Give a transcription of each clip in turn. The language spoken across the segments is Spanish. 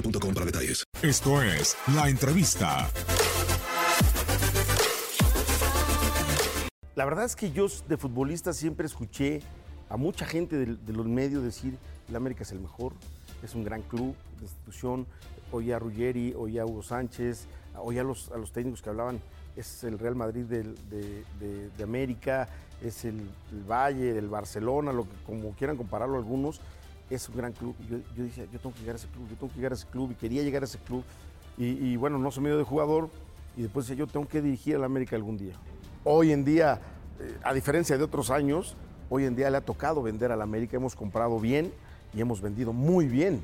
boostmobile.com para detalles. Esto es La Entrevista. La verdad es que yo de futbolista siempre escuché a mucha gente de, de los medios decir el América es el mejor, es un gran club de institución. Oía a Ruggeri, oía a Hugo Sánchez, oía a los, a los técnicos que hablaban, es el Real Madrid del- de, de- de América, es el, el Valle, el Barcelona, lo que, como quieran compararlo algunos, es un gran club. Y yo, yo dije, yo tengo que llegar a ese club, yo tengo que llegar a ese club y quería llegar a ese club. Y, y bueno, no se me dio de jugador y después decía, yo tengo que dirigir al América algún día. Hoy en día, eh, a diferencia de otros años, hoy en día le ha tocado vender al América, hemos comprado bien y hemos vendido muy bien.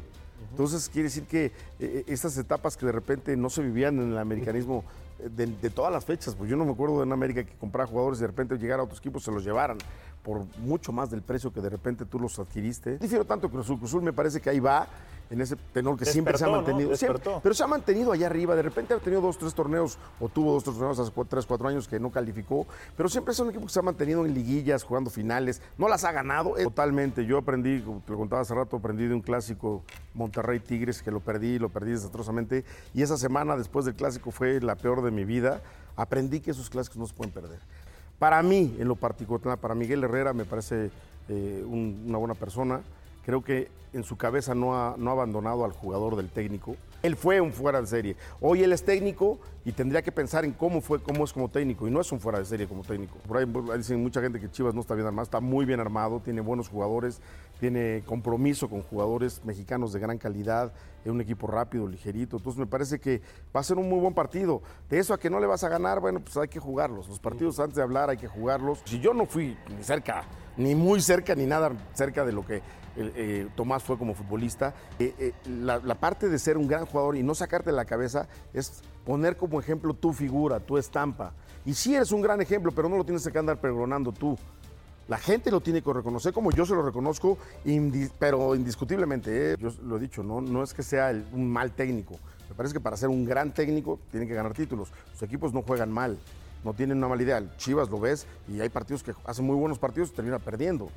Entonces quiere decir que eh, estas etapas que de repente no se vivían en el americanismo eh, de, de todas las fechas, pues yo no me acuerdo de una América que comprara jugadores y de repente llegara a otros equipos se los llevaran por mucho más del precio que de repente tú los adquiriste. Difiero tanto que Cruz Azul, Cruz Azul me parece que ahí va en ese tenor que siempre se ha mantenido. Siempre, pero se ha mantenido allá arriba. De repente ha tenido dos, tres torneos, o tuvo dos, tres torneos hace cu- tres, cuatro años que no calificó. Pero siempre es un equipo que se ha mantenido en liguillas, jugando finales. No las ha ganado eh, totalmente. Yo aprendí, como te lo contaba hace rato, aprendí de un clásico Monterrey Tigres que lo perdí, lo perdí desastrosamente. Y esa semana después del clásico fue la peor de mi vida. Aprendí que esos clásicos no se pueden perder. Para mí, en lo particular, para Miguel Herrera me parece eh, un- una buena persona. Creo que en su cabeza no ha, no ha abandonado al jugador del técnico. Él fue un fuera de serie. Hoy él es técnico y tendría que pensar en cómo fue, cómo es como técnico. Y no es un fuera de serie como técnico. Por ahí dicen mucha gente que Chivas no está bien armado. Está muy bien armado, tiene buenos jugadores, tiene compromiso con jugadores mexicanos de gran calidad, es un equipo rápido, ligerito. Entonces me parece que va a ser un muy buen partido. De eso a que no le vas a ganar, bueno, pues hay que jugarlos. Los partidos antes de hablar hay que jugarlos. Si yo no fui ni cerca, ni muy cerca, ni nada cerca de lo que eh, eh, Tomás fue como futbolista, eh, la, la parte de ser un gran jugador y no sacarte la cabeza es poner como ejemplo tu figura, tu estampa. Y sí eres un gran ejemplo, pero no lo tienes que andar pregonando tú. La gente lo tiene que reconocer como yo se lo reconozco, pero indiscutiblemente. ¿eh? Yo lo he dicho, no, no es que sea un mal técnico. Me parece que para ser un gran técnico tiene que ganar títulos. Los equipos no juegan mal, no tienen una mala idea. El Chivas lo ves y hay partidos que hacen muy buenos partidos y termina perdiendo.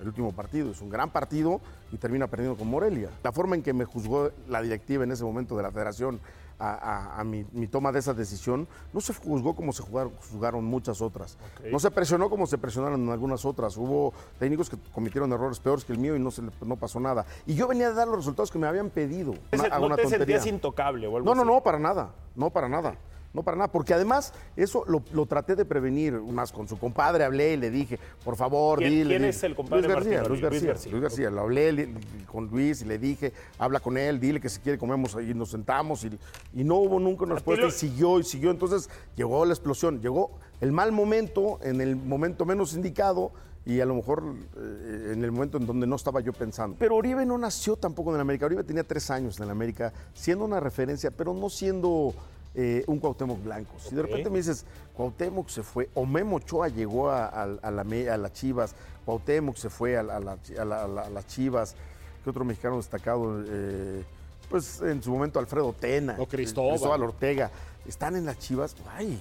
El último partido es un gran partido y termina perdiendo con Morelia. La forma en que me juzgó la directiva en ese momento de la federación a, a- a mi, mi toma de esa decisión, no se juzgó como se jugaron, juzgaron muchas otras. No se presionó como se presionaron en algunas otras. Hubo técnicos que cometieron errores peores que el mío y no, se le- no pasó nada. Y yo venía a dar los resultados que me habían pedido. Una- no te tontería. sentías intocable o algo No, no, así. no, para nada. No, para nada. No, para nada. Porque además, eso lo, lo traté de prevenir. Más con su compadre hablé y le dije, por favor, ¿Quién- dile. quién dile". es el compadre Luis García, Martín Luis Oli? Luis García. García, Luis García. Lo hablé con Luis y le dije, habla con él, dile que si quiere comemos y nos sentamos. Y, y no hubo nunca una respuesta. Y siguió y siguió. Entonces llegó la explosión. Llegó el mal momento, en el momento menos indicado. y a lo mejor eh, en el momento en donde no estaba yo pensando. Pero Oribe no nació tampoco en el América. Oribe tenía tres años en el América, siendo una referencia, pero no siendo eh, un Cuauhtémoc Blanco. Si de repente me dices, Cuauhtémoc se fue, o Memo Ochoa llegó a, a, a la, a las Chivas, Cuauhtémoc se fue a, las Chivas, ¿qué otro mexicano destacado? Eh, pues en su momento Alfredo Tena, o Cristóbal. Cristóbal Ortega, están en las Chivas, ay,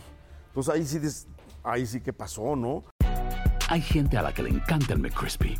pues ahí sí, ahí sí que pasó, ¿no? Hay gente a la que le encanta el McCrispy